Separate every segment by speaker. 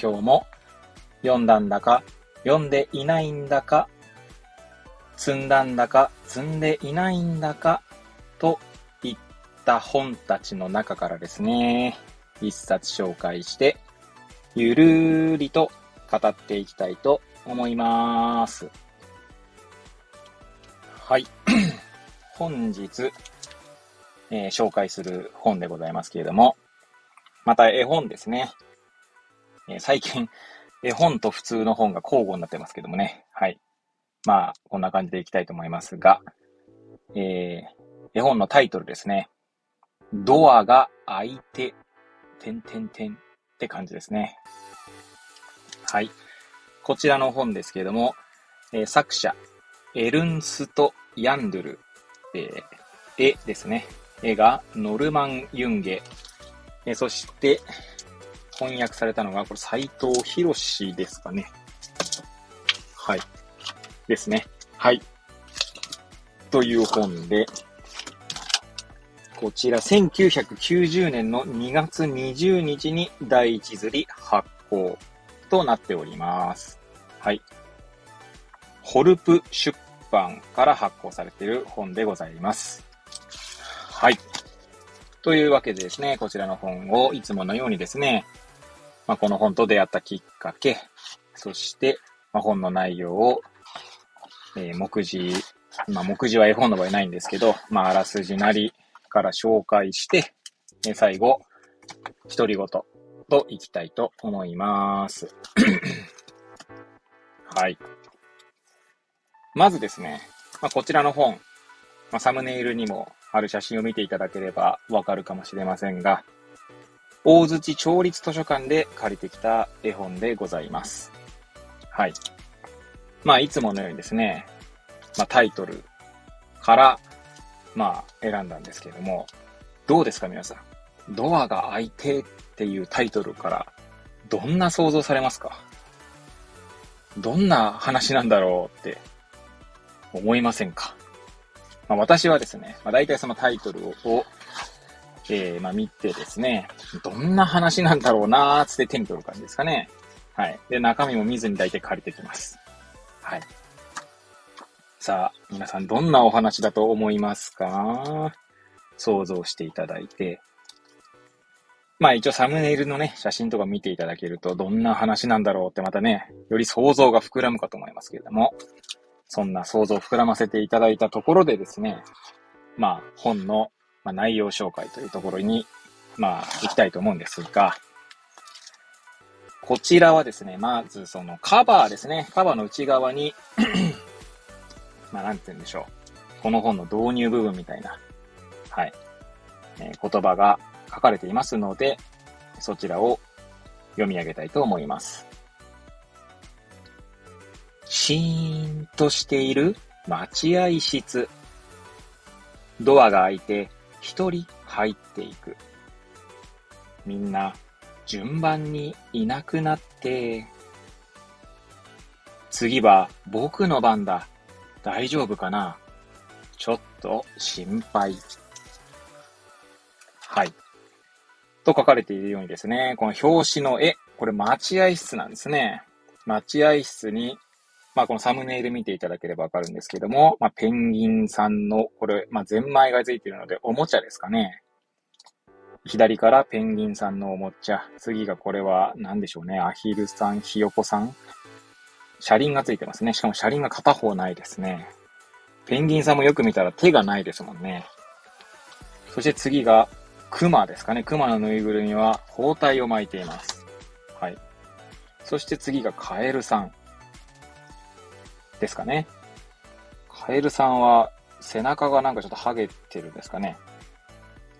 Speaker 1: 今日も読んだんだか、読んでいないんだか、積んだんだか、積んでいないんだか、といった本たちの中からですね、一冊紹介して、ゆるーりと語っていきたいと思います。はい。本日、えー、紹介する本でございますけれども、また絵本ですね。え、最近、絵 本と普通の本が交互になってますけどもね。はい。まあ、こんな感じでいきたいと思いますが、えー、絵本のタイトルですね。ドアが開いて、てんてんてんって感じですね。はい。こちらの本ですけれども、えー、作者、エルンスト・ヤンドゥル、えー、絵ですね。絵がノルマン・ユンゲえそして、翻訳されたのが、これ、斎藤博士ですかね。はい。ですね。はい。という本で、こちら、1990年の2月20日に第一釣り発行となっております。はい。ホルプ出版から発行されている本でございます。はい。というわけでですね、こちらの本をいつものようにですね、まあ、この本と出会ったきっかけ、そして、まあ、本の内容を、えー、目次、まあ、目次は絵本の場合ないんですけど、まあ、あらすじなりから紹介して、えー、最後、独り言といきたいと思います。はい。まずですね、まあ、こちらの本、まあ、サムネイルにもある写真を見ていただければわかるかもしれませんが、大槌町立図書館で借りてきた絵本でございます。はい。まあ、いつものようにですね、まあ、タイトルから、まあ、選んだんですけれども、どうですか皆さん？ドアが開いてっていうタイトルから、どんな想像されますか？どんな話なんだろうって思いませんか？まあ、私はですね、まあ、大体そのタイトルを、えー、まあ、見てですね、どんな話なんだろうなーつって手に取る感じですかね。はい。で、中身も見ずに大体借りてきます。はい。さあ、皆さんどんなお話だと思いますか？想像していただいて。まあ一応サムネイルのね、写真とか見ていただけると、どんな話なんだろうってまたね、より想像が膨らむかと思いますけれども、そんな想像を膨らませていただいたところでですね、まあ、本のまあ内容紹介というところに、まあ、行きたいと思うんですが、こちらはですね、まずそのカバーですね。カバーの内側に まあ、なんて言うんでしょう。この本の導入部分みたいな、はい、えー、言葉が書かれていますので、そちらを読み上げたいと思います。シーンとしている待合室。ドアが開いて一人入っていく。みんな順番にいなくなって、次は僕の番だ。大丈夫かな？ちょっと心配。はい。と書かれているようにですね、この表紙の絵、これ待合室なんですね。待合室にまあ、このサムネイル見ていただければわかるんですけども、まあ、ペンギンさんの、これ、まあ、ゼンマイがついているので、おもちゃですかね。左からペンギンさんのおもちゃ。次がこれは何でしょうね。アヒルさん、ひよこさん。車輪がついてますね。しかも車輪が片方ないですね。ペンギンさんもよく見たら手がないですもんね。そして次が、クマですかね。クマのぬいぐるみは包帯を巻いています。はい。そして次がカエルさん。ですかね。カエルさんは背中がなんかちょっとハゲてるんですかね。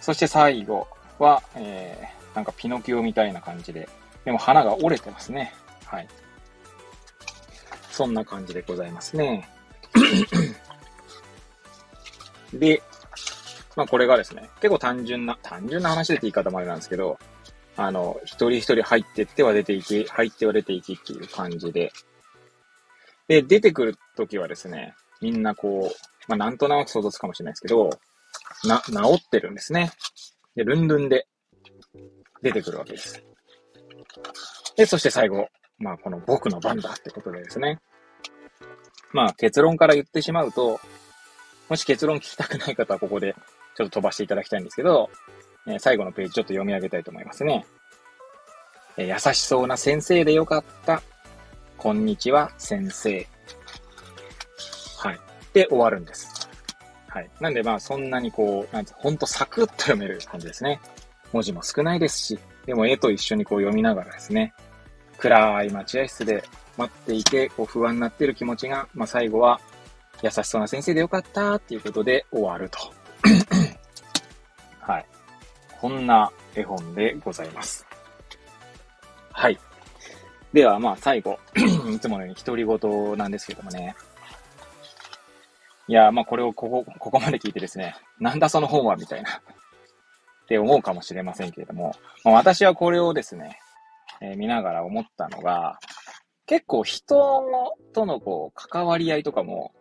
Speaker 1: そして最後は、えー、なんかピノキオみたいな感じで、でも花が折れてますね。はい。そんな感じでございますね。で、まあこれがですね、結構単純な、単純な話でって言い方もあれなんですけど、あの、一人一人入ってっては出ていき、入っては出ていきっていう感じで。で、出てくるときはですね、みんなこう、まあなんとなく想像つくかもしれないですけど、な、治ってるんですね。で、ルンルンで出てくるわけです。で、そして最後、まあこの僕の番だってことでですね。まあ結論から言ってしまうと、もし結論聞きたくない方はここでちょっと飛ばしていただきたいんですけど、えー、最後のページちょっと読み上げたいと思いますね。えー、優しそうな先生でよかった。こんにちは、先生。はい。で終わるんです。はい。なんでまあそんなにこう、なんてほんとサクッと読める感じですね。文字も少ないですし、でも絵と一緒にこう読みながらですね、暗い待合室で待っていて、こう不安になっている気持ちが、まあ最後は優しそうな先生でよかったっていうことで終わると。はい。こんな絵本でございます。はい。では、まあ、最後、いつものように独り言なんですけどもね。いや、まあ、これをここ、ここまで聞いてですね、なんだその本は、みたいな、って思うかもしれませんけれども、まあ、私はこれをですね、えー、見ながら思ったのが、結構人とのこう、関わり合いとかも、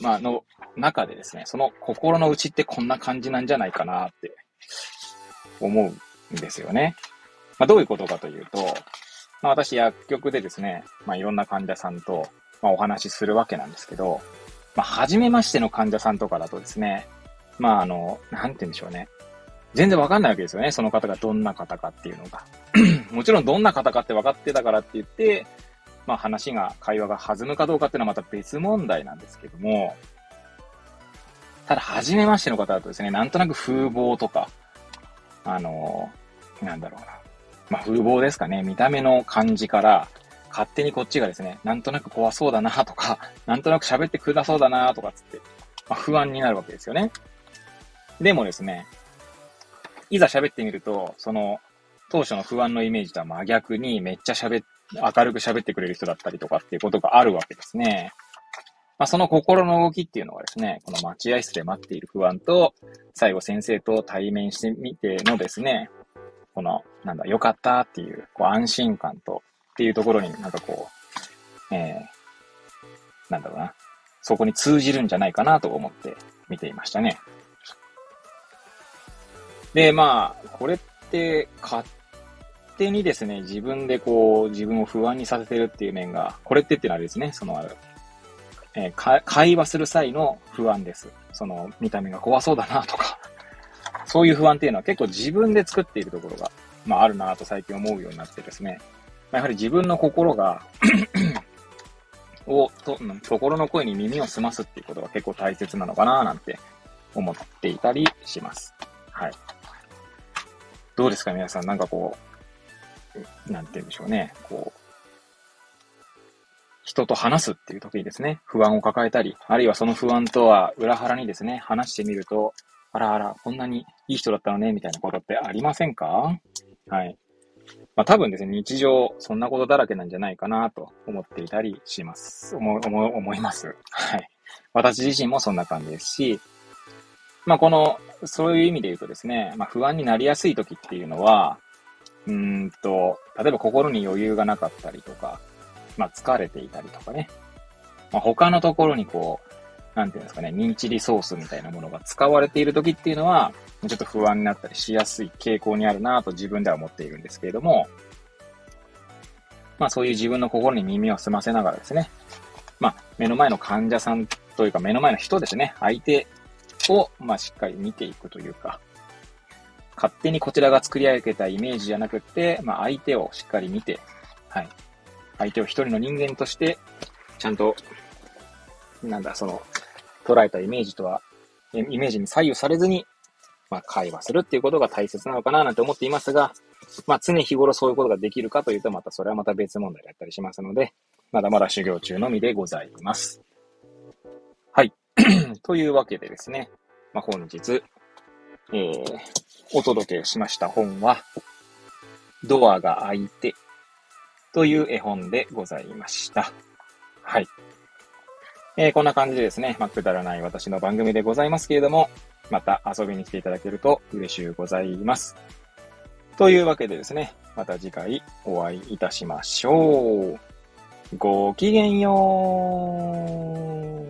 Speaker 1: まあ、の中でですね、その心の内ってこんな感じなんじゃないかなって思うんですよね。まあ、どういうことかというと、まあ、私薬局でですね、まあ、いろんな患者さんと、まあ、お話しするわけなんですけど、まあ、初めましての患者さんとかだとですね、まあ、あの、なんて言うんでしょうね。全然わかんないわけですよね。その方がどんな方かっていうのが。もちろんどんな方かって分かってたからって言って、まあ話が、会話が弾むかどうかっていうのはまた別問題なんですけども、ただ、初めましての方だとですね、なんとなく風貌とか、あの、なんだろうな。まあ、風貌ですかね。見た目の感じから、勝手にこっちがですね、なんとなく怖そうだなとか、なんとなく喋ってくだそうだなとかつって、まあ、不安になるわけですよね。でもですね、いざ喋ってみると、その、当初の不安のイメージとは真逆にめっちゃ喋っ、明るく喋ってくれる人だったりとかっていうことがあるわけですね。まあ、その心の動きっていうのはですね、この待合室で待っている不安と、最後先生と対面してみてのですね、この、なんだ、よかったっていう、こう安心感と、っていうところになんかこう、えー、なんだろうな、そこに通じるんじゃないかなと思って見ていましたね。で、まあ、これって勝手にですね、自分でこう、自分を不安にさせてるっていう面が、これってっていうのはですね、その、えー、会話する際の不安です。その、見た目が怖そうだなとか、そういう不安っていうのは結構自分で作っているところが、まああるなと最近思うようになってですね。やはり自分の心が を、と、心の声に耳を澄ますっていうことが結構大切なのかななんて思っていたりします。はい。どうですか皆さん、なんかこう、なんて言うんでしょうね。こう、人と話すっていう時にですね、不安を抱えたり、あるいはその不安とは裏腹にですね、話してみると、あらあら、こんなにいい人だったのね、みたいなことってありませんか？はい。まあ多分ですね、日常、そんなことだらけなんじゃないかなと思っていたりします。思、思、思います。はい。私自身もそんな感じですし、まあこの、そういう意味で言うとですね、まあ不安になりやすい時っていうのは、うんと、例えば心に余裕がなかったりとか、まあ、疲れていたりとかね。まあ、他のところにこう、なんていうんですかね、ミンチリソースみたいなものが使われている時っていうのは、ちょっと不安になったりしやすい傾向にあるなと自分では思っているんですけれども、まあそういう自分の心に耳を澄ませながらですね、まあ目の前の患者さんというか目の前の人ですね、相手をまあしっかり見ていくというか、勝手にこちらが作り上げたイメージじゃなくて、まあ相手をしっかり見て、はい、相手を一人の人間として、ちゃんと、なんだ、その、捉えたイメージとは、イメージに左右されずに、まあ、会話するっていうことが大切なのかななんて思っていますが、まあ、常日頃そういうことができるかというと、またそれはまた別問題だったりしますので、まだまだ修行中のみでございます。はい。というわけでですね、まあ、本日、えー、お届けしました本は、ドアが開いてという絵本でございました。はい。えー、こんな感じでですね、まあ、くだらない私の番組でございますけれども、また遊びに来ていただけると嬉しゅうございます。というわけでですね、また次回お会いいたしましょう。ごきげんよう。